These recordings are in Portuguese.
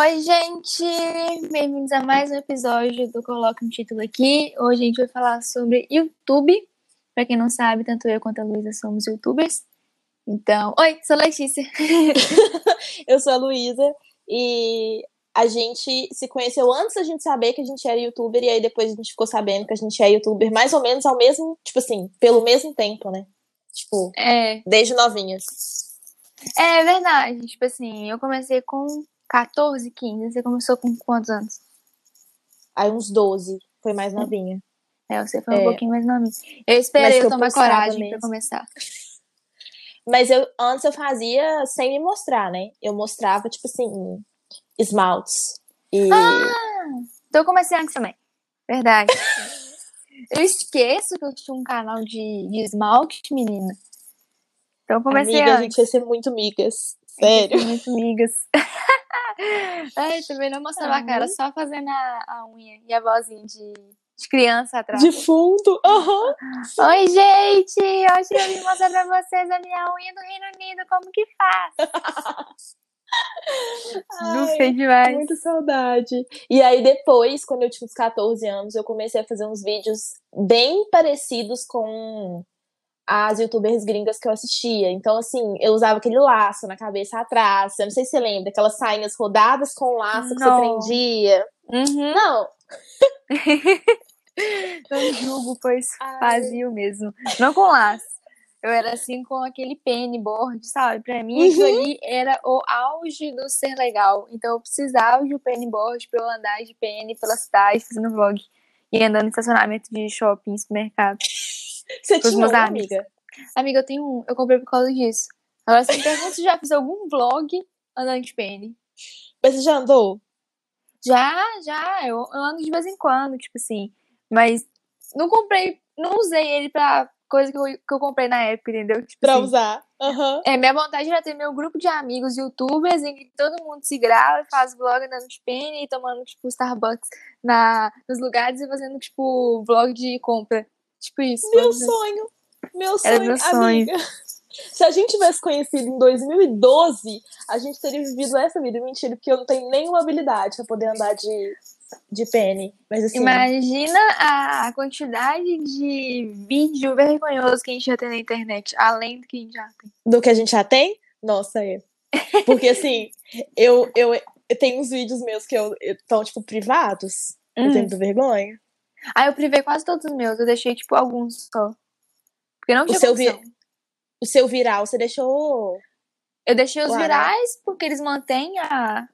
Oi, gente! Bem-vindos a mais um episódio do Coloca um Título aqui. Hoje a gente vai falar sobre YouTube. Pra quem não sabe, tanto eu quanto a Luísa somos youtubers. Então, oi, sou a Letícia. eu sou a Luísa e a gente se conheceu antes da gente saber que a gente era youtuber, e aí depois a gente ficou sabendo que a gente é youtuber mais ou menos ao mesmo, tipo assim, pelo mesmo tempo, né? Tipo, é. desde novinhas. É verdade. Tipo assim, eu comecei com 14, 15. Você começou com quantos anos? Aí uns 12. Foi mais novinha. É, você foi um é. pouquinho mais novinha. Eu esperei eu tomar coragem mesmo. pra começar. Mas eu antes eu fazia sem me mostrar, né? Eu mostrava, tipo assim, esmaltes. E... Ah! Então eu comecei antes também. Verdade. eu esqueço que eu tinha um canal de, de esmalte, menina. Então eu comecei Amiga, antes. a gente ia ser muito migas. Sério. Muito migas. Ai, também não mostrava a cara, só fazendo a, a unha e a vozinha de, de criança atrás. De fundo. Uhum. Oi, gente! Hoje eu vim mostrar pra vocês a minha unha do Reino Unido, como que faz. Não sei demais. Muita saudade. E aí, depois, quando eu tinha uns 14 anos, eu comecei a fazer uns vídeos bem parecidos com as youtubers gringas que eu assistia. Então, assim, eu usava aquele laço na cabeça atrás. Eu não sei se você lembra, aquelas sainhas rodadas com laço que você prendia. Uhum. Não. não julgo, pois Ai. fazia mesmo. Não com laço. Eu era assim com aquele pennyboard, sabe? Pra mim, uhum. aquilo ali era o auge do ser legal. Então, eu precisava de um pennyboard pra eu andar de penny pela cidade, fazendo vlog. E andando em estacionamento de shopping, supermercado. Você tinha uma amiga? Amiga, eu tenho um. Eu comprei por causa disso. Agora, você me pergunta se já fiz algum vlog andando de penny. Mas você já andou? Já, já. Eu, eu ando de vez em quando, tipo assim. Mas não comprei, não usei ele pra coisa que eu, que eu comprei na época, entendeu? Tipo pra assim, usar. Uhum. É, minha vontade era ter meu grupo de amigos youtubers em que todo mundo se grava e faz vlog andando de penny e tomando, tipo, Starbucks na, nos lugares e fazendo, tipo, vlog de compra. Tipo isso. Meu sonho. Meu sonho, Era meu sonho. amiga. Se a gente tivesse conhecido em 2012, a gente teria vivido essa vida. Mentira, porque eu não tenho nenhuma habilidade pra poder andar de, de penny. Mas assim. Imagina a quantidade de vídeo vergonhoso que a gente já tem na internet, além do que a gente já tem. Do que a gente já tem? Nossa, é. Porque assim, eu, eu, eu tenho uns vídeos meus que estão, tipo, privados. Hum. Eu tenho vergonha. Ah, eu privei quase todos os meus. Eu deixei, tipo, alguns só. Porque não tinha o seu, vi... o seu viral, você deixou. Eu deixei os virais porque eles mantêm a.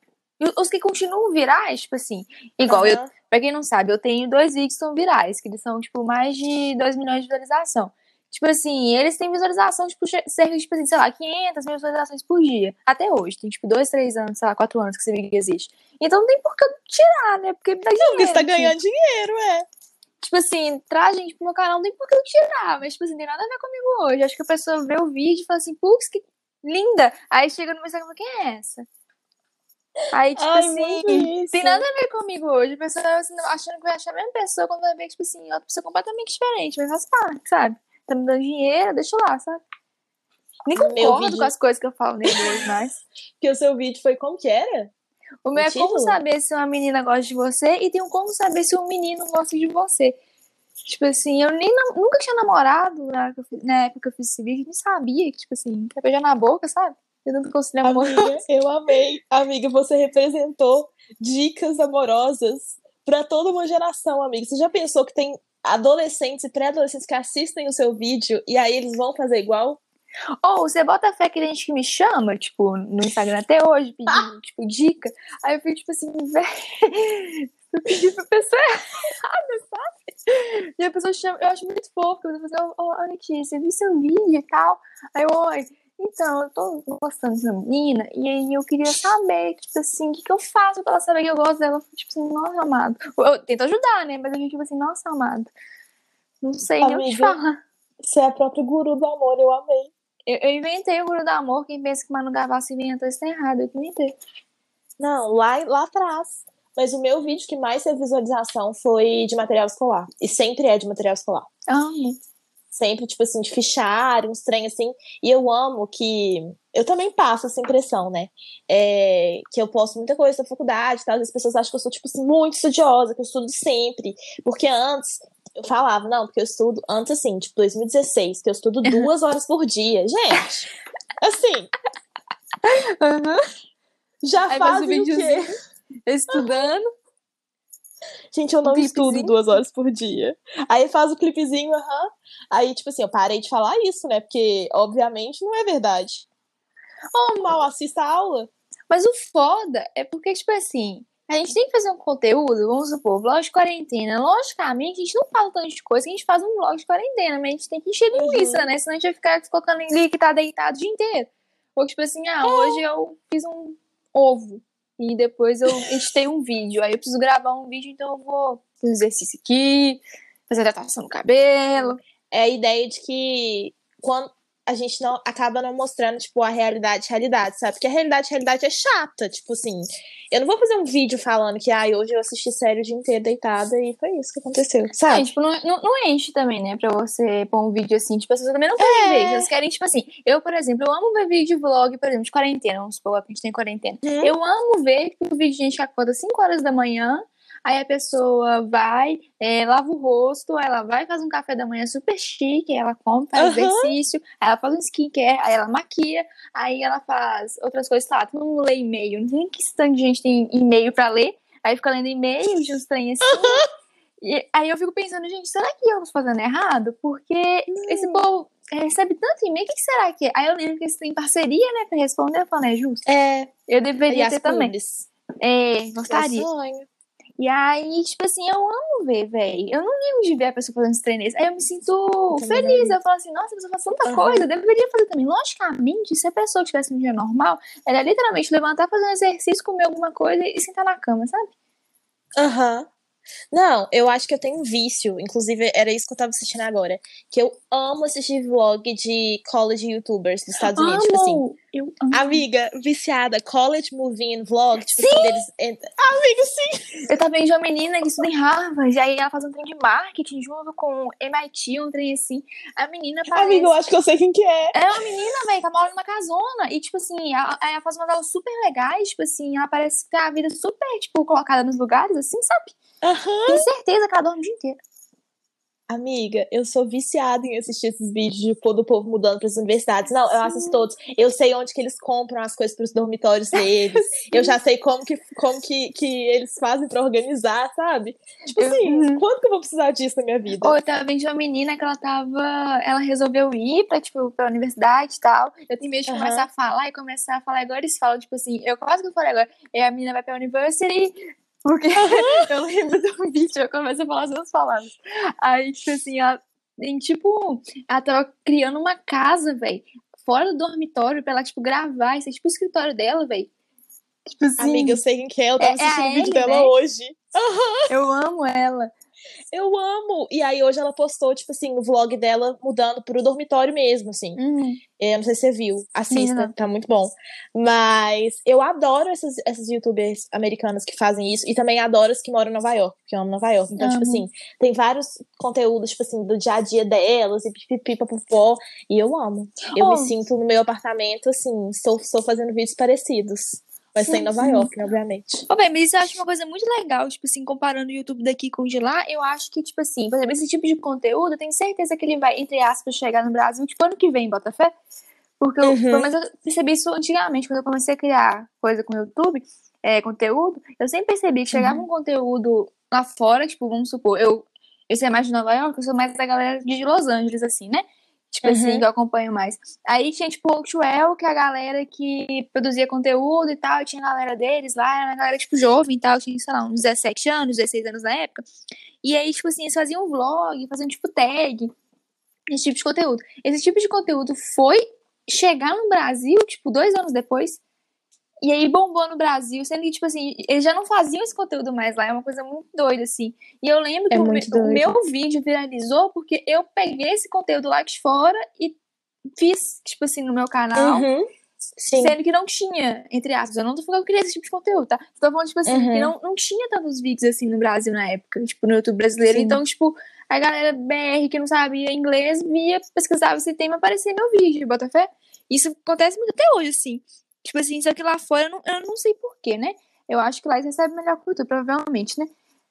Os que continuam virais, tipo assim. Igual, uhum. eu, pra quem não sabe, eu tenho dois vídeos que são virais, que eles são, tipo, mais de 2 milhões de visualização. Tipo assim, eles têm visualização, tipo, cerca de, tipo assim, sei lá, 500 mil visualizações por dia. Até hoje. Tem, tipo, dois, três anos, sei lá, quatro anos que esse vídeo existe. Então não tem por que tirar, né? Porque dá dinheiro. Porque você tá ganhando dinheiro, é. Tipo assim, traz gente pro meu canal, não tem por que eu tirar. Mas, tipo assim, tem nada a ver comigo hoje. Acho que a pessoa vê o vídeo e fala assim, putz, que linda. Aí chega no meu Instagram e fala, quem é essa? Aí, tipo Ai, assim, tem nada a ver comigo hoje. A pessoa assim, achando que vai achar a mesma pessoa quando vai ver, tipo assim, outra pessoa completamente diferente. Mas faz parte, sabe? Tá me dando dinheiro, deixa lá, sabe? Nem concordo vídeo... com as coisas que eu falo nele hoje mais. que o seu vídeo foi como que era? O meu é título? como saber se uma menina gosta de você e tem um como saber se um menino gosta de você. Tipo assim, eu nem nunca tinha namorado na, na época que eu fiz esse vídeo, nem sabia que, tipo assim, quer beijar na boca, sabe? Eu não consigo amor. Amiga, eu amei. Amiga, você representou dicas amorosas para toda uma geração, amiga. Você já pensou que tem adolescentes e pré-adolescentes que assistem o seu vídeo e aí eles vão fazer igual? Ou você bota fé que tem gente que me chama, tipo, no Instagram até hoje, pedindo, tipo, dica. Aí eu fico, tipo assim, velho, eu pedi pra pessoa errada, sabe? E a pessoa chama, eu acho muito fofo, eu vou fazer, ô, oh, oh, Letícia, vi seu vídeo e tal. Aí eu, oi, então, eu tô gostando dessa menina, e aí eu queria saber, tipo assim, o que, que eu faço pra ela saber que eu gosto dela? Tipo assim, nossa, amado. Eu tento ajudar, né? Mas eu fico, tipo assim, nossa, amado. Não sei Amiga, nem o que falar. Você é a própria guru do amor, eu amei. Eu, eu inventei o Guru do Amor. Quem pensa que Manu Gavassi inventou isso tá errado. Eu inventei. Não, lá, lá atrás. Mas o meu vídeo que mais teve visualização foi de material escolar. E sempre é de material escolar. Ah, sempre, tipo assim, de fichário, uns trem assim. E eu amo que eu também passo essa impressão, né? É, que eu posto muita coisa da faculdade, tal. As pessoas acham que eu sou, tipo assim, muito estudiosa, que eu estudo sempre. Porque antes eu falava, não, porque eu estudo, antes assim, tipo, 2016, que eu estudo duas horas por dia. Gente, assim. Uhum. Já Aí faz o quê? Estudando. Gente, eu não estudo duas horas por dia. Aí faz o clipezinho, aham. Aí, tipo assim, eu parei de falar isso, né? Porque, obviamente, não é verdade. Oh, mal assista a aula. Mas o foda é porque, tipo assim, a gente tem que fazer um conteúdo, vamos supor, vlog de quarentena. Logicamente, a gente não fala tanto de coisa que a gente faz um vlog de quarentena, mas a gente tem que encher linguiça, né? Senão a gente vai ficar colocando em que tá deitado o dia inteiro. Ou tipo assim, ah, hoje eu fiz um ovo. E depois eu editei um vídeo. Aí eu preciso gravar um vídeo, então eu vou fazer um exercício aqui, fazer hidratação no cabelo. É a ideia de que quando a gente não acaba não mostrando, tipo, a realidade, realidade, sabe? Porque a realidade, realidade é chata. Tipo assim, eu não vou fazer um vídeo falando que, ai, hoje eu assisti série o dia inteiro deitada e foi isso que aconteceu, Ah, sabe? tipo, não, não, não enche também, né? Pra você pôr um vídeo assim. Tipo, as pessoas também não querem É. ver. Elas querem, tipo assim, eu, por exemplo, eu amo ver vídeo de vlog, por exemplo, de quarentena. Vamos supor que a gente tem quarentena. Uhum. Eu amo ver tipo, o vídeo de gente que acorda 5 horas da manhã. Aí a pessoa vai, é, lava o rosto, aí ela vai faz um café da manhã super chique, aí ela come, faz Aham. exercício, aí ela faz um skincare, aí ela maquia, aí ela faz outras coisas, tá? Todo mundo lê e-mail, não tem que tanto de gente tem e-mail pra ler, aí fica lendo e-mail de uns trem assim. E aí eu fico pensando, gente, será que eu tô fazendo errado? Porque esse povo recebe tanto e-mail, o que, será que é? Aí eu lembro que eles têm parceria, né, pra responder, eu falo, é justo. É, Eu deveria ter também. É, gostaria. sonho. E aí, tipo assim, eu amo ver, velho. Eu não ligo de ver a pessoa fazendo esse treino. Aí eu me sinto feliz. Eu falo assim, nossa, a pessoa faz tanta Aham. coisa, eu deveria fazer também. Logicamente, se a pessoa tivesse um dia normal, ela ia literalmente levantar, fazer um exercício, comer alguma coisa e sentar na cama, sabe? Aham. Não, eu acho que eu tenho um vício. Inclusive, era isso que eu tava assistindo agora. Que eu amo assistir vlog de college youtubers dos Estados Unidos. Tipo assim, Amo! Eu amo. amiga, viciada, college movie vlog. Tipo deles. entra- Amigo, sim! Eu tava vendo de uma menina que estuda em Harvard, aí ela faz um trem de marketing junto com MIT, um trem assim. A menina parece... Amigo, eu acho que eu sei quem que é. É uma menina, velho, que mora numa casona. E, tipo assim, ela, ela faz umas aulas super legais. Tipo assim, ela parece ter a vida super, tipo, colocada nos lugares, assim, sabe? Aham. Tenho certeza que ela dorme o dia inteiro. Amiga, eu sou viciada em assistir esses vídeos de, pô, do povo mudando para as universidades. Não, eu assisto todos. Eu sei onde que eles compram as coisas para os dormitórios deles. eu já sei como que, como que, que eles fazem para organizar, sabe? Tipo assim, Uhum. quando que eu vou precisar disso na minha vida? Ou eu tava vendo de uma menina que ela tava. Ela resolveu ir pra, tipo, pra universidade e tal. Eu tenho medo de Aham. começar a falar e começar a falar igual eles falam, tipo assim, eu quase que eu falei agora. E a menina vai pra university. Porque eu lembro do vídeo, eu começo a falar as duas palavras. Aí, tipo assim, ela, em, tipo, ela tava criando uma casa, velho, fora do dormitório pra ela, tipo, gravar. Isso é tipo o escritório dela, velho. Tipo assim, Amiga, eu sei quem que é. Eu tava É- é assistindo o vídeo Ellie, dela né? hoje. eu amo ela. Eu amo! E aí hoje ela postou, tipo assim, o vlog dela mudando pro dormitório mesmo, assim. Uhum. Eu não sei se você viu. Assista, tá muito bom. Mas eu adoro essas, essas youtubers americanas que fazem isso. E também adoro as que moram em Nova York, porque eu amo Nova York. Então, tipo Amo. assim, tem vários conteúdos, tipo assim, do dia a dia delas, e pipipi, papapó. E eu amo. Eu Oh. me sinto no meu apartamento, assim, estou, estou fazendo vídeos parecidos. Mas tá em Nova sim. York, obviamente. Ô, bem, mas isso eu acho uma coisa muito legal, tipo assim, comparando o YouTube daqui com o de lá, eu acho que, tipo assim, por exemplo, esse tipo de conteúdo, eu tenho certeza que ele vai, entre aspas, chegar no Brasil, tipo, ano que vem, Botafé. Porque eu, Uhum. menos eu percebi isso antigamente, quando eu comecei a criar coisa com o YouTube, é, conteúdo, eu sempre percebi que chegava um conteúdo lá fora, tipo, vamos supor, eu, eu sei mais de Nova York, eu sou mais da galera de Los Angeles, assim, né? Tipo assim, Uhum. que eu acompanho mais. Aí tinha, tipo, o Outwell, que é a galera que produzia conteúdo e tal, e tinha a galera deles lá, era uma galera, tipo, jovem e tal, tinha, sei lá, uns 17 anos, 16 anos na época. E aí, tipo assim, eles faziam um vlog, faziam, tipo, tag, esse tipo de conteúdo. Esse tipo de conteúdo foi chegar no Brasil, tipo, dois anos depois, e aí bombou no Brasil, sendo que, tipo assim, eles já não faziam esse conteúdo mais lá, é uma coisa muito doida, assim. E eu lembro que É o, me- muito o meu vídeo viralizou porque eu peguei esse conteúdo lá de fora e fiz, tipo assim, no meu canal, Uhum. Sim. sendo que não tinha, entre aspas, eu não tô falando que eu queria esse tipo de conteúdo, tá? Tô falando, tipo assim, Uhum. que não, não tinha tantos vídeos assim no Brasil na época, tipo, no YouTube brasileiro. Sim. Então, tipo, a galera BR que não sabia inglês via, pesquisava esse tema, aparecia meu vídeo, Botafé. Isso acontece muito até hoje, assim. Tipo assim, só que lá fora eu não, eu não sei porquê, né? Eu acho que lá eles recebem melhor cultura, provavelmente, né?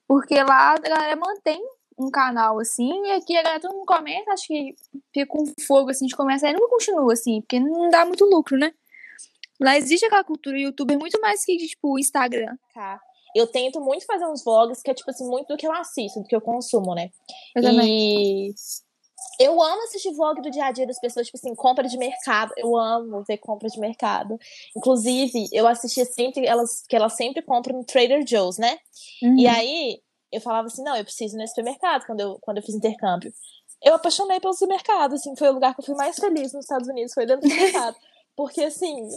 Porque lá a galera mantém um canal assim, e aqui a galera todo mundo começa, acho que fica com fogo assim de começar e nunca continua assim, porque não dá muito lucro, né? Lá existe aquela cultura youtuber muito mais que, tipo, Instagram. Tá. Eu tento muito fazer uns vlogs que é, tipo assim, muito do que eu assisto, do que eu consumo, né? Eu e também. Eu amo assistir vlog do dia a dia das pessoas, tipo assim, compra de mercado. Eu amo ver compra de mercado. Inclusive, eu assistia sempre elas que elas sempre compram no Trader Joe's, né? Uhum. E aí eu falava assim, não, eu preciso ir nesse supermercado quando eu, quando eu fiz intercâmbio. Eu apaixonei pelo supermercado, assim, foi o lugar que eu fui mais feliz nos Estados Unidos, foi dentro do supermercado. Porque, assim,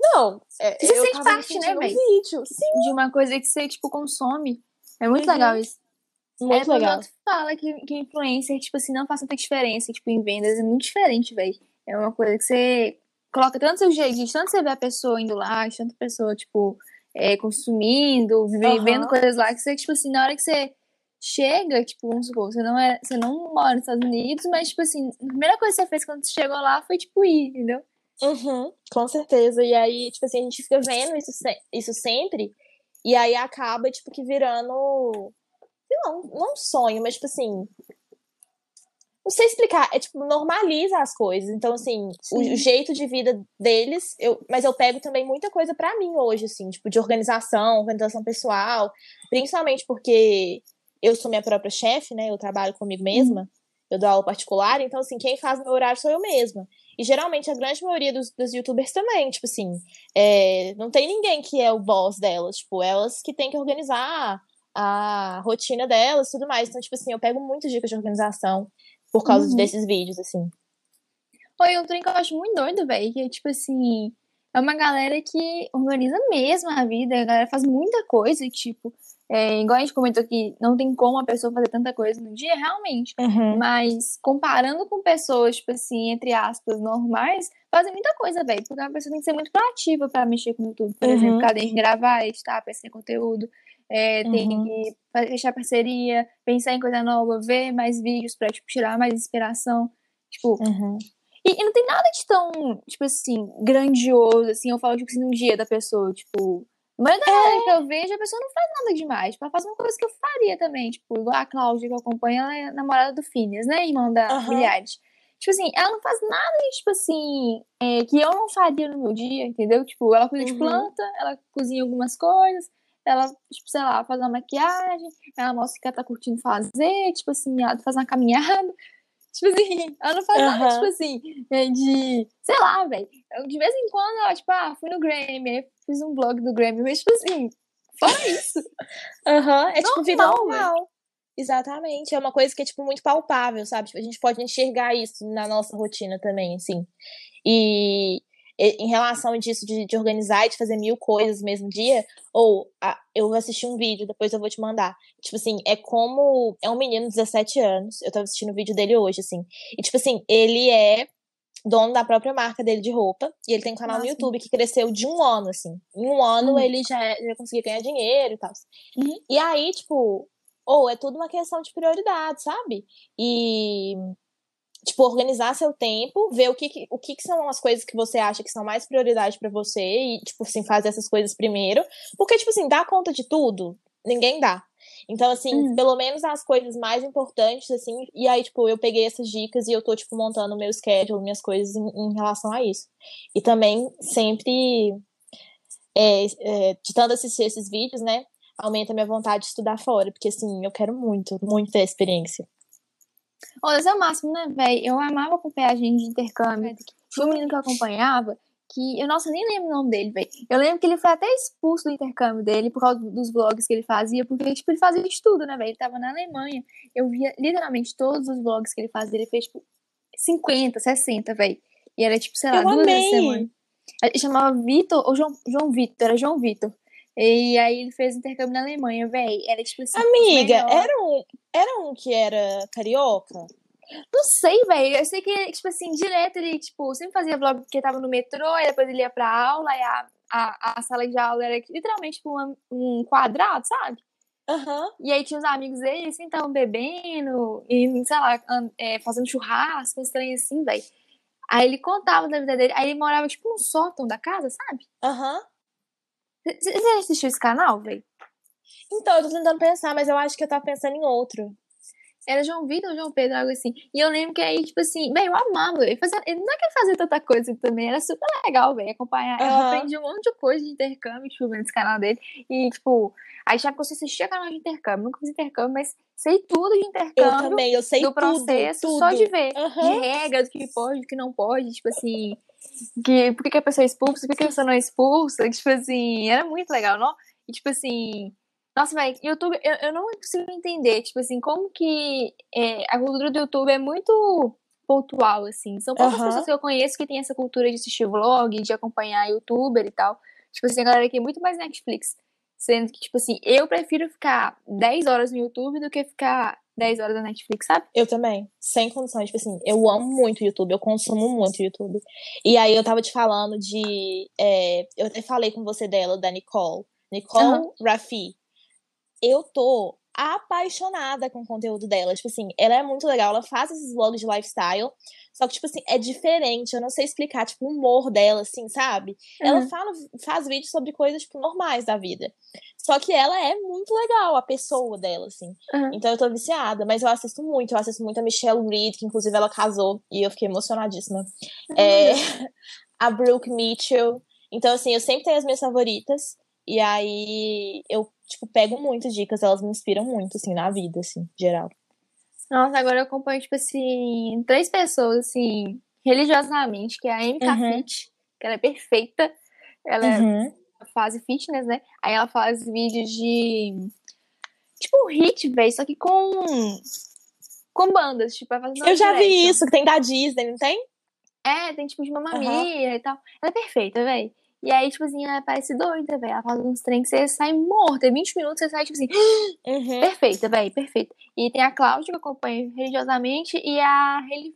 não, é, Você eu sente parte, né, um vídeo. Sim, De uma coisa que você, tipo, consome. É muito Uhum. legal isso. Muito é, legal. outro fala que, que influencer, tipo assim, não faz tanta diferença, tipo, em vendas. É muito diferente, velho. É uma coisa que você coloca tanto seu jeito, tanto você vê a pessoa indo lá, de tanta pessoa, tipo, é, consumindo, vivendo Aham. coisas lá, que você, tipo assim, na hora que você chega, tipo, vamos supor, você não, é, você não mora nos Estados Unidos, mas, tipo assim, a primeira coisa que você fez quando você chegou lá foi, tipo, ir, entendeu? Uhum, com certeza. E aí, tipo assim, a gente fica vendo isso, se- isso sempre, e aí acaba, tipo, que virando. Não, um sonho, mas, tipo assim. Não sei explicar, é tipo, normaliza as coisas. Então, assim, o, o jeito de vida deles, eu, mas eu pego também muita coisa pra mim hoje, assim, tipo, de organização, organização pessoal, principalmente porque eu sou minha própria chefe, né? Eu trabalho comigo mesma, eu dou aula particular, então, assim, quem faz meu horário sou eu mesma. E geralmente a grande maioria dos, dos youtubers também, tipo assim, é, não tem ninguém que é o boss delas, tipo, elas que têm que organizar a rotina delas e tudo mais. Então, tipo assim, eu pego muitas dicas de organização por causa Uhum. desses vídeos, assim. Oi, um trem que eu acho muito doido, velho, que é tipo assim, é uma galera que organiza mesmo a vida, a galera faz muita coisa, e, tipo, é, igual a gente comentou que não tem como a pessoa fazer tanta coisa no dia, realmente. Mas comparando com pessoas, tipo assim, entre aspas, normais, fazem muita coisa, velho. Porque a pessoa tem que ser muito proativa pra mexer com o YouTube. Por Uhum. exemplo, tem que gravar, editar, pensar em conteúdo. É, tem Uhum. que fechar parceria, pensar em coisa nova, ver mais vídeos pra, tipo, tirar mais inspiração. Tipo, Uhum. e, e não tem nada de tão, tipo assim, grandioso, assim, eu falo, tipo assim, no dia da pessoa, tipo. Mas da galera que eu vejo, a pessoa não faz nada demais. Tipo, ela faz uma coisa que eu faria também. Tipo, igual a Cláudia que eu acompanho, ela é namorada do Phineas, né? Irmão da Aham. Milhares. Tipo assim, ela não faz nada, tipo assim, é, que eu não faria no meu dia, entendeu? Tipo, ela cuida de Uhum. planta, ela cozinha algumas coisas, ela, tipo, sei lá, faz uma maquiagem, ela mostra o que ela tá curtindo fazer, tipo assim, ela faz uma caminhada. Tipo assim, ela não faz nada, Aham. tipo assim, é, de. Sei lá, velho. De vez em quando ela, tipo, ah, fui no Grammy, fiz um blog do Grammy, mas, tipo assim, fora isso. Aham, é tipo vida Normal, normal. Exatamente. É uma coisa que é, tipo, muito palpável, sabe? Tipo, a gente pode enxergar isso na nossa rotina também, assim. E- em relação disso, de, de organizar e de fazer mil coisas no mesmo dia, ou ah, eu vou assistir um vídeo, depois eu vou te mandar. Tipo assim, é como. É um menino de 17 anos. Eu tava assistindo o vídeo dele hoje, assim. E, tipo assim, ele é dono da própria marca dele de roupa. E ele tem um canal no Nossa. YouTube que cresceu de um ano, assim. Em um ano Uhum. ele já, já conseguia ganhar dinheiro e tal. Uhum. E aí, tipo, ou é tudo uma questão de prioridade, sabe? E tipo organizar seu tempo, ver o que, o que, são as coisas que você acha que são mais prioridade pra você e tipo assim fazer essas coisas primeiro, porque tipo assim, dar conta de tudo, ninguém dá. Então assim, Hum. pelo menos as coisas mais importantes assim, e aí tipo, eu peguei essas dicas e eu tô tipo montando o meu schedule, minhas coisas em, em relação a isso. E também sempre é, é, de tanto assistir esses vídeos, né? Aumenta a minha vontade de estudar fora, porque assim, eu quero muito, muito ter experiência. Ô, esse é o máximo, né, velho? Eu amava acompanhar a gente de intercâmbio. Tinha um menino que eu acompanhava que, eu, nossa, nem lembro o nome dele, velho. Eu lembro que ele foi até expulso do intercâmbio dele por causa dos vlogs que ele fazia, porque, tipo, ele fazia de tudo, né, velho? Ele tava na Alemanha. Eu via literalmente todos os vlogs que ele fazia. Ele fez, tipo, 50, 60, velho. E era, tipo, sei lá, Eu duas vezes por amei! semana. Ele chamava Vitor, ou João, João Vitor, era João Vitor. E aí ele fez intercâmbio na Alemanha, velho. Era, tipo assim, Amiga, era um, era um que era carioca? Não sei, velho. Eu sei que, tipo assim, direto ele, tipo, sempre fazia vlog porque tava no metrô, e depois ele ia pra aula, e a, a, a sala de aula era literalmente tipo, um, um quadrado, sabe? Aham. E aí tinha os amigos dele, sempre estavam bebendo, e, sei lá, é, fazendo churrasco, trem assim, velho. Aí ele contava da vida dele. Aí ele morava, tipo, no sótão da casa, sabe? Aham. Você você já assistiu esse canal, velho? Então, eu tô tentando pensar, mas eu acho que eu tava pensando em outro. Era João Vitor ou João Pedro, algo assim. E eu lembro que aí, tipo assim, velho, eu amava. Ele, fazia, ele não é que ele fazia tanta coisa também, era super legal, velho, acompanhar. Eu Aham. aprendi um monte de coisa de intercâmbio, tipo, vendo esse canal dele. E, tipo, aí já que você assistia canal de intercâmbio, nunca fiz intercâmbio, mas sei tudo de Eu intercâmbio. também, eu sei do tudo, processo tudo. só de ver. Aham. De regra, do que pode, do que não pode, tipo assim. Que, por que, que a pessoa é expulsa, por que, que a pessoa não é expulsa. Tipo assim, era muito legal, não? E tipo assim. Nossa, velho, YouTube, eu, eu não consigo entender, tipo assim, como que é, a cultura do YouTube é muito pontual, assim. São poucas Aham. pessoas que eu conheço que tem essa cultura de assistir vlog, de acompanhar youtuber e tal. Tipo assim, a galera aqui é muito mais Netflix. Sendo que, tipo assim, eu prefiro ficar 10 horas no YouTube do que ficar 10 horas na Netflix, sabe? Eu também, sem condições. Tipo assim, eu amo muito o YouTube, eu consumo muito o YouTube. E aí eu tava te falando de. é, eu até falei com você dela, da Nicole. Nicole Aham. Rafi. Eu tô apaixonada com o conteúdo dela. Tipo assim, ela é muito legal, ela faz esses vlogs de lifestyle. Só que, tipo assim, é diferente. Eu não sei explicar, tipo, o humor dela, assim, sabe? Ela Uhum. fala, faz vídeos sobre coisas, tipo, normais da vida. Só que ela é muito legal, a pessoa dela, assim. Uhum. Então eu tô viciada, mas eu assisto muito. Eu assisto muito a Michelle Reed, que inclusive ela casou e eu fiquei emocionadíssima. É, a Brooke Mitchell. Então, assim, eu sempre tenho as minhas favoritas. E aí eu, tipo, pego muito dicas, elas me inspiram muito, assim, na vida, assim, geral. Nossa, agora eu acompanho, tipo assim, três pessoas, assim, religiosamente, que é a MK Uhum. Fit, que ela é perfeita. Ela é Uhum. faz fitness, né? Aí ela faz vídeos de. Tipo hit, velho, só que com. Com bandas, tipo, ela faz Eu já vi isso, que tem da Disney, não tem? É, tem tipo de Mamma Aham. Mia e tal. Ela é perfeita, velho. E aí, tipo assim, ela parece doida, velho. Ela faz uns trem que você sai morta. Em 20 minutos você sai, tipo assim, Uhum. perfeita, velho, perfeita. E tem a Cláudia, que eu acompanho religiosamente, e a Hailey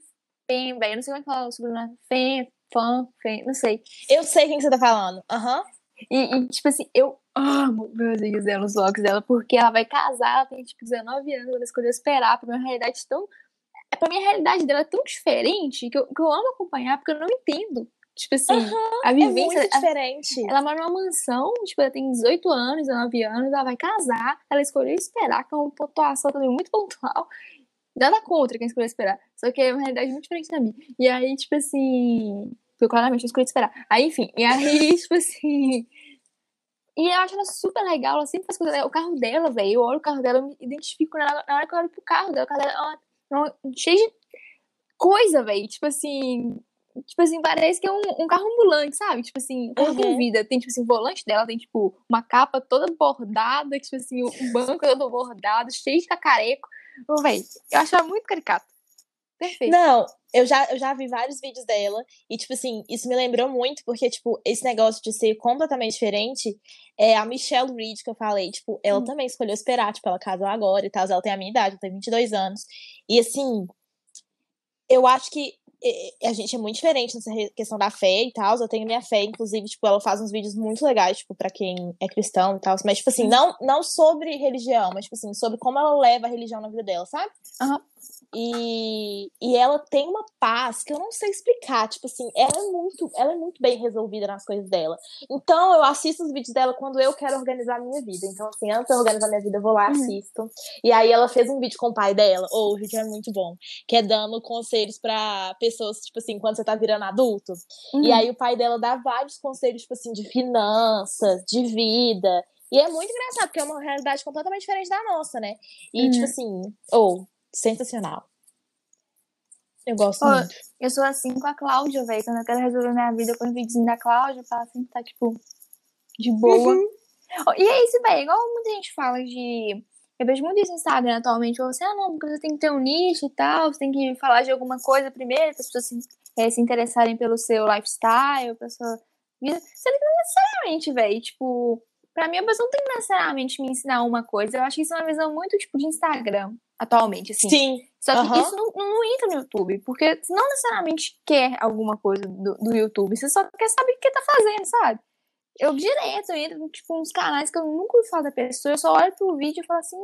Fem, velho. Eu não sei como é que fala o sobrenome. Fem, Fã, Fem, não sei. Eu sei quem você tá falando. Aham. E, e, tipo assim, eu amo meus vídeos dela, os vlogs dela, porque ela vai casar, ela tem, tipo, 19 anos, ela escolheu esperar pra minha realidade tão. Pra minha realidade dela é tão diferente que eu, que eu amo acompanhar, porque eu não entendo. Tipo assim, a É vivência. muito a- diferente. ela mora numa mansão, tipo, ela tem 18 anos, 19 anos, ela vai casar, ela escolheu esperar, que é uma pontuação também muito pontual. Nada contra quem escolheu esperar. Só que é uma realidade muito diferente da minha. E aí, tipo assim. Eu claramente escolhi esperar. Aí, enfim, e aí, tipo assim. E eu acho ela super legal, ela sempre faz coisa legal. O carro dela, velho, eu olho o carro dela, eu me identifico na na hora que eu olho pro carro dela. O carro dela é uma- uma- cheio de coisa, velho. Tipo assim. Tipo assim, parece que é um, um carro ambulante, sabe? Tipo assim, um Uhum. vida. Tem, tipo assim, o volante dela tem, tipo, uma capa toda bordada, tipo assim, o banco todo bordado, cheio de cacareco. Véi, eu acho ela muito caricato. Perfeito. Não, eu já, eu já vi vários vídeos dela e, tipo assim, isso me lembrou muito, porque, tipo, esse negócio de ser completamente diferente, é a Michelle Reed que eu falei, tipo, ela Hum. também escolheu esperar, tipo, ela casou agora e tal, ela tem a minha idade, ela tem 22 anos. E, assim, eu acho que a gente é muito diferente nessa questão da fé e tal, eu tenho minha fé, inclusive, tipo, ela faz uns vídeos muito legais, tipo, pra quem é cristão e tal, mas, tipo assim, Hum. não, não sobre religião, mas, tipo assim, sobre como ela leva a religião na vida dela, sabe? Aham. E, e ela tem uma paz que eu não sei explicar. Tipo assim, ela é muito, ela é muito bem resolvida nas coisas dela. Então eu assisto os vídeos dela quando eu quero organizar a minha vida. Então, assim, antes de eu organizar minha vida, eu vou lá Uhum. assisto. E aí ela fez um vídeo com o pai dela. Oh, o vídeo é muito bom. Que é dando conselhos pra pessoas, tipo assim, quando você tá virando adulto. Uhum. E aí o pai dela dá vários conselhos, tipo assim, de finanças, de vida. E é muito engraçado, porque é uma realidade completamente diferente da nossa, né? E, Uhum. tipo assim, ou, sensacional. Eu gosto Ó, muito. Eu sou assim com a Cláudia, velho. Quando eu quero resolver minha vida, eu ponho um videozinho da Cláudia, pra ela sempre tá, tipo, de boa. Uhum. Ó, E é isso, velho. Igual muita gente fala de. Eu vejo muito isso no Instagram atualmente. Fala assim, ah, não, porque você tem que ter um nicho e tal, você tem que falar de alguma coisa primeiro, para as pessoas se, eh, se interessarem pelo seu lifestyle, pela sua vida. Sendo que não necessariamente, velho. Tipo, pra mim a pessoa não tem que necessariamente me ensinar uma coisa. Eu acho que isso é uma visão muito, tipo, de Instagram, atualmente, assim. Sim. Só que Aham. isso não, não entra no YouTube, porque você não necessariamente quer alguma coisa do, do YouTube, você só quer saber o que tá fazendo, sabe? Eu direto entro, tipo, uns canais que eu nunca ouvi falar da pessoa, eu só olho pro vídeo e falo assim,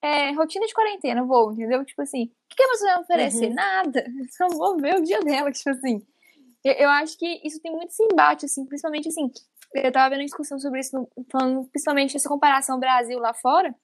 é, rotina de quarentena, vou, entendeu? Tipo assim, o que, que pessoa vai oferecer? Uhum. Nada. Só vou ver o dia dela, tipo assim. Eu, eu acho que isso tem muito esse embate, assim, principalmente assim. Eu tava vendo uma discussão sobre isso, falando principalmente essa comparação Brasil lá fora,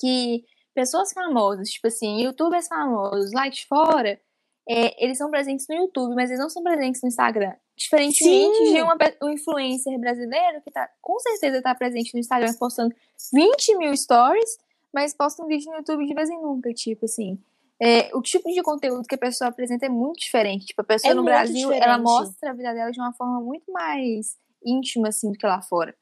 que pessoas famosas, tipo assim, youtubers famosos lá de fora, é, eles são presentes no YouTube, mas eles não são presentes no Instagram. Diferentemente Sim. de uma, um influencer brasileiro que tá, com certeza tá presente no Instagram postando 20 mil stories, mas posta um vídeo no YouTube de vez em nunca, tipo assim. É, o tipo de conteúdo que a pessoa apresenta é muito diferente. Tipo, a pessoa é no Brasil, diferente. ela mostra a vida dela de uma forma muito mais íntima, assim, do que lá fora.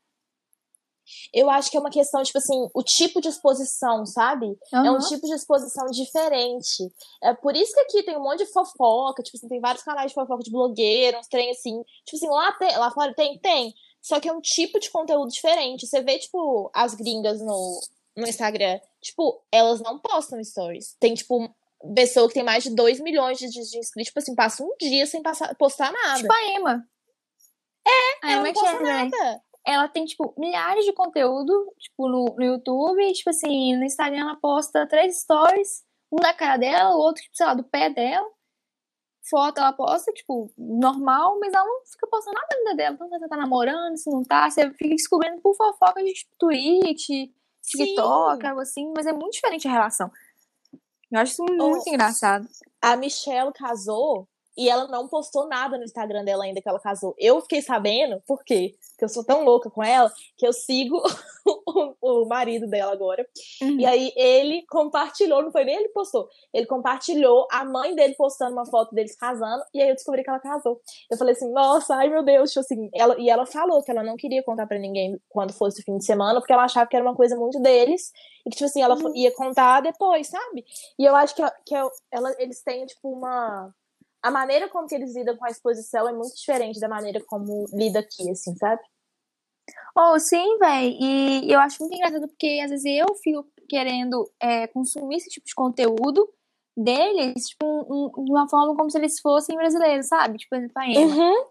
Eu acho que é uma questão, tipo assim, o tipo de exposição, sabe? Uhum. É um tipo de exposição diferente. É por isso que aqui tem um monte de fofoca, tipo assim, tem vários canais de fofoca de blogueiros, trem assim. Tipo assim, lá, tem, lá fora tem, tem. Só que é um tipo de conteúdo diferente. Você vê, tipo, as gringas no, no Instagram, tipo, elas não postam stories. Tem, tipo, pessoa que tem mais de 2 milhões de, de inscritos, tipo assim, passa um dia sem passar, postar nada. Tipo a Emma. É, a ela Emma não posta nada ela tem, tipo, milhares de conteúdo, tipo, no, no YouTube, e, tipo assim, no Instagram ela posta três stories, um da cara dela, o outro, tipo, sei lá, do pé dela. Foto ela posta, tipo, normal, mas ela não fica postando nada da vida dela. Então, se você tá namorando, se não tá, você fica descobrindo por fofoca de tipo, Twitch, TikTok, Sim. algo assim, mas é muito diferente a relação. Eu acho isso muito oh, engraçado. A Michelle casou e ela não postou nada no Instagram dela ainda que ela casou. Eu fiquei sabendo, por quê? Porque eu sou tão louca com ela, que eu sigo o, o marido dela agora. Uhum. E aí ele compartilhou, não foi nem ele que postou, ele compartilhou a mãe dele postando uma foto deles casando, e aí eu descobri que ela casou. Eu falei assim, nossa, ai meu Deus, tipo assim, ela, e ela falou que ela não queria contar para ninguém quando fosse o fim de semana, porque ela achava que era uma coisa muito deles, e que, tipo assim, ela uhum. ia contar depois, sabe? E eu acho que, que ela, eles têm, tipo, uma a maneira como que eles lidam com a exposição é muito diferente da maneira como lida aqui, assim, sabe? Oh, sim, velho. E eu acho muito engraçado porque às vezes eu fico querendo é, consumir esse tipo de conteúdo deles, tipo, um, de uma forma como se eles fossem brasileiros, sabe? Tipo, por exemplo, a Emma. Uhum.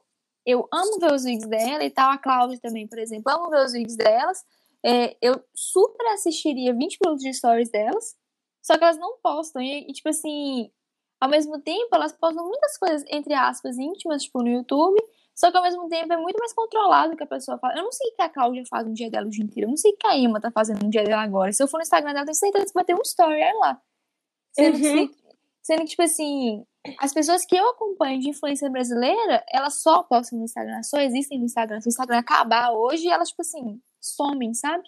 Eu amo ver os vídeos dela e tal, a Cláudia também, por exemplo. Amo ver os vídeos delas. É, eu super assistiria 20 minutos de stories delas, só que elas não postam. E, e, tipo assim, ao mesmo tempo, elas postam muitas coisas, entre aspas, íntimas, tipo, no YouTube, só que ao mesmo tempo é muito mais controlado que a pessoa faz. Eu não sei o que a Cláudia faz no dia dela o dia inteiro. Eu não sei o que a Emma tá fazendo no dia dela agora. Se eu for no Instagram dela, eu tenho certeza que vai ter um story aí lá. Sendo, uhum. que, sendo que, tipo assim, as pessoas que eu acompanho de influência brasileira, elas só postam no Instagram, só existem no Instagram. Se o Instagram acabar hoje, elas, tipo assim, somem, sabe?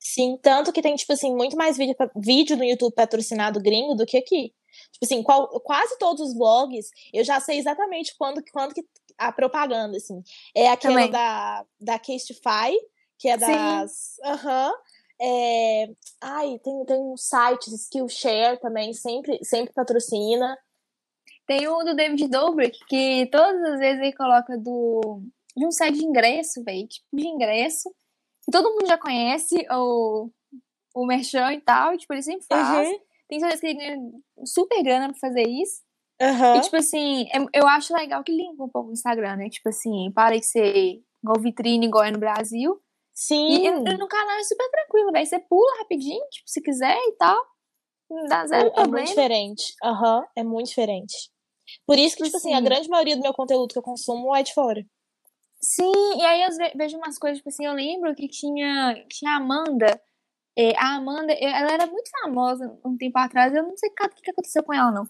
Sim, tanto que tem, tipo assim, muito mais vídeo, vídeo no YouTube patrocinado gringo do que aqui. Tipo assim, qual, quase todos os blogs, eu já sei exatamente quando, quando que a propaganda, assim. É aquela Também. da, da Casetify, que é das. Aham. É, ai, tem, tem um site, Skillshare também, sempre, sempre patrocina. Tem o do David Dobrik, que todas as vezes ele coloca do, de um site de ingresso, velho, tipo de ingresso, que todo mundo já conhece, o, o Merchan e tal, e, tipo, ele sempre faz. Uhum. Tem certeza que ele ganha super grana pra fazer isso. Uhum. E, tipo assim, é, eu acho legal que limpa um pouco o Instagram, né? Tipo assim, para de ser igual vitrine, igual é no Brasil. Sim. E, e no canal é super tranquilo, daí você pula rapidinho, tipo, se quiser e tal. Não dá zero é, problema. É muito diferente. Aham, uhum, é muito diferente. Por isso que, tipo assim, a grande maioria do meu conteúdo que eu consumo é de fora. Sim, e aí eu vejo umas coisas, tipo assim, eu lembro que tinha, tinha a Amanda, é, a Amanda, ela era muito famosa um tempo atrás, eu não sei o que aconteceu com ela, não.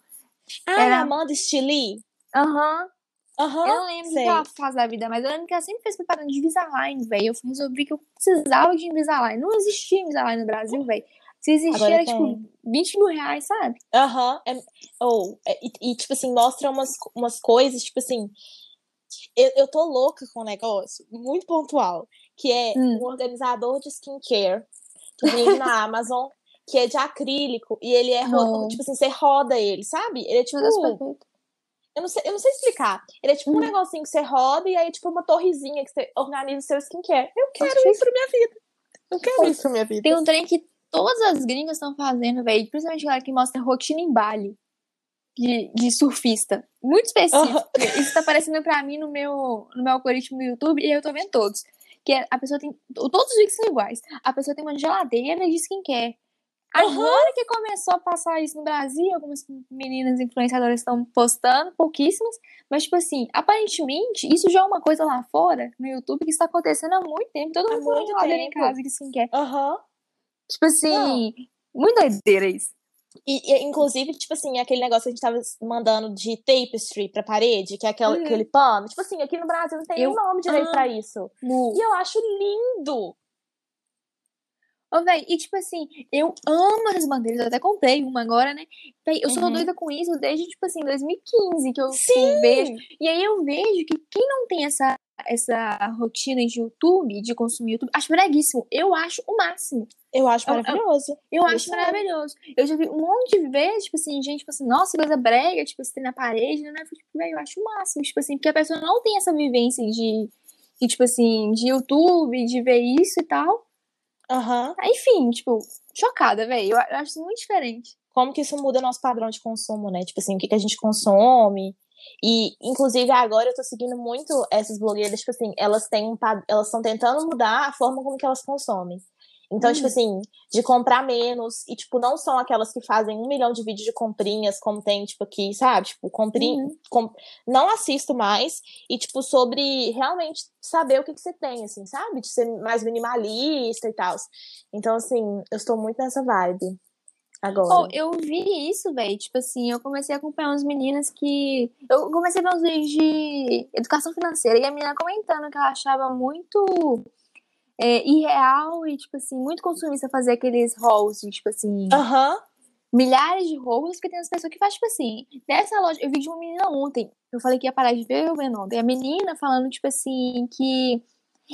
Ah, era a Amanda Stili? Aham. Uhum. Uhum, eu não lembro sei. o que ela faz da vida, mas eu lembro que ela sempre fez propaganda de Invisalign, velho. Eu resolvi que eu precisava de Invisalign. Não existia Invisalign no Brasil, velho. Se existia, era tipo 20 mil reais, sabe? Aham. Uhum. Oh, e, e, tipo assim, mostra umas, umas coisas, tipo assim. Eu, eu tô louca com um negócio muito pontual, que é hum. um organizador de skincare que na Amazon, que é de acrílico, e ele é, tipo assim, você roda ele, sabe? Ele é tipo. Eu não, sei, eu não sei explicar. Ele é tipo hum. um negocinho que você roda e aí, tipo, uma torrezinha que você organiza o seu skincare. Eu quero Acho isso pra minha vida. Eu quero isso pra minha vida. Tem um trem que todas as gringas estão fazendo, velho. Principalmente aquela que mostra rotina em Bali. De, de surfista. Muito específico. Isso tá aparecendo pra mim no meu, no meu algoritmo do YouTube e eu tô vendo todos que a pessoa tem. Todos os vídeos são iguais. A pessoa tem uma geladeira de skincare. Agora que começou a passar isso no Brasil, algumas meninas influenciadoras estão postando, pouquíssimas, mas, tipo assim, aparentemente, isso já é uma coisa lá fora, no YouTube, que está acontecendo há muito tempo. Todo mundo muito fala em casa assim quer. Aham. Tipo assim, muito doideira isso. E, e, inclusive, tipo assim, aquele negócio que a gente tava mandando de tapestry pra parede, que é aquela, Uhum. aquele pano. Tipo assim, aqui no Brasil não tem Eu nem nome direito pra isso. E eu acho lindo. Ô, véi, e tipo assim, eu amo as bandeiras, eu até comprei uma agora, né? Véi, eu sou Uhum. doida com isso desde, tipo assim, 2015, que eu tipo, Sim. vejo. E aí eu vejo que quem não tem essa, essa rotina de YouTube, de consumir YouTube, acho breguíssimo. Eu acho o máximo. Eu acho eu- maravilhoso. Eu Eu acho maravilhoso. Eu já vi um monte de vezes, tipo assim, gente, tipo assim, nossa, coisa brega, tipo assim, na parede, né? Eu falei, Tipo, véi, eu acho o máximo, tipo assim, porque a pessoa não tem essa vivência de, de, tipo assim, de YouTube, de ver isso e tal. Aham. Ah, Enfim, tipo, chocada, velho. Eu acho isso muito diferente. Como que isso muda nosso padrão de consumo, né? Tipo assim, o que, que a gente consome. E, inclusive, agora eu tô seguindo muito essas blogueiras, tipo assim, elas têm um elas estão tentando mudar a forma como que elas consomem. Então, Hum. tipo assim, de comprar menos, e, tipo, não são aquelas que fazem um milhão de vídeos de comprinhas, como tem, tipo, aqui, sabe? Tipo, comprinha. Uhum. com- Não assisto mais. E, tipo, sobre realmente saber o que, que você tem, assim, sabe? De ser mais minimalista e tal. Então, assim, eu estou muito nessa vibe. Agora. Eu vi isso, velho. Tipo assim, eu comecei a acompanhar umas meninas que. Eu comecei a ver uns vídeos de educação financeira e a menina comentando que ela achava muito é, irreal e, tipo assim, muito consumista fazer aqueles hauls, de, tipo assim, Aham. milhares de roupas, porque tem as pessoas que fazem, tipo assim, dessa loja. Eu vi de uma menina ontem. Eu falei que ia parar de ver, eu vendo ontem. A menina falando, tipo assim, que.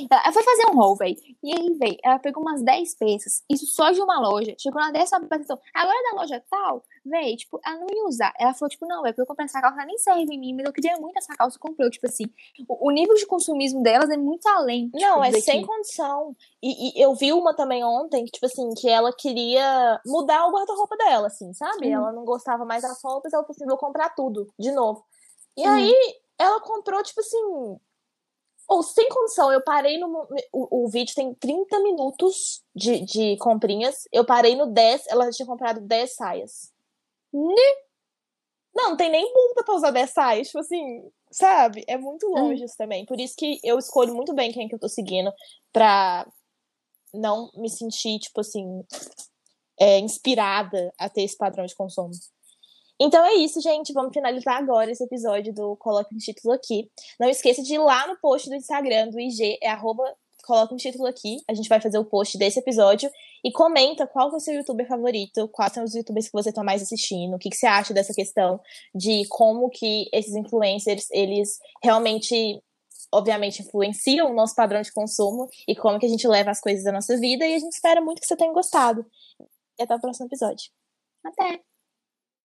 Ela foi fazer um haul, velho. E aí, velho, ela pegou umas 10 peças. Isso só de uma loja. Chegou na décima atenção. Agora é da loja tal, velho, tipo, ela não ia usar. Ela falou, tipo, não, velho, eu comprar essa calça, ela nem serve em mim, mas eu queria muito essa calça, eu comprei. Tipo assim, o, o nível de consumismo delas é muito além. tipo, Não, é daqui. sem condição. E, e eu vi uma também ontem que, tipo assim, que ela queria mudar o guarda-roupa dela, assim, sabe? Uhum. Ela não gostava mais das roupas, ela falou assim, vou comprar tudo, de novo. E Uhum. aí, ela comprou, tipo assim. Ou sem condição, eu parei no. O, o vídeo tem 30 minutos de, de comprinhas. Eu parei no 10, ela tinha comprado 10 saias. Né? Não, não tem nem bunda pra usar 10 saias. Tipo assim, sabe? É muito Uhum. longe isso também. Por isso que eu escolho muito bem quem que eu tô seguindo pra não me sentir, tipo assim, é, inspirada a ter esse padrão de consumo. Então é isso, gente. Vamos finalizar agora esse episódio do Coloque um Título Aqui. Não esqueça de ir lá no post do Instagram, do IG, é arroba Coloca um Título Aqui. A gente vai fazer o post desse episódio. E comenta qual foi o seu youtuber favorito, quais são os youtubers que você está mais assistindo, o que, que você acha dessa questão de como que esses influencers, eles realmente obviamente influenciam o nosso padrão de consumo e como que a gente leva as coisas da nossa vida e a gente espera muito que você tenha gostado. E até o próximo episódio. Até.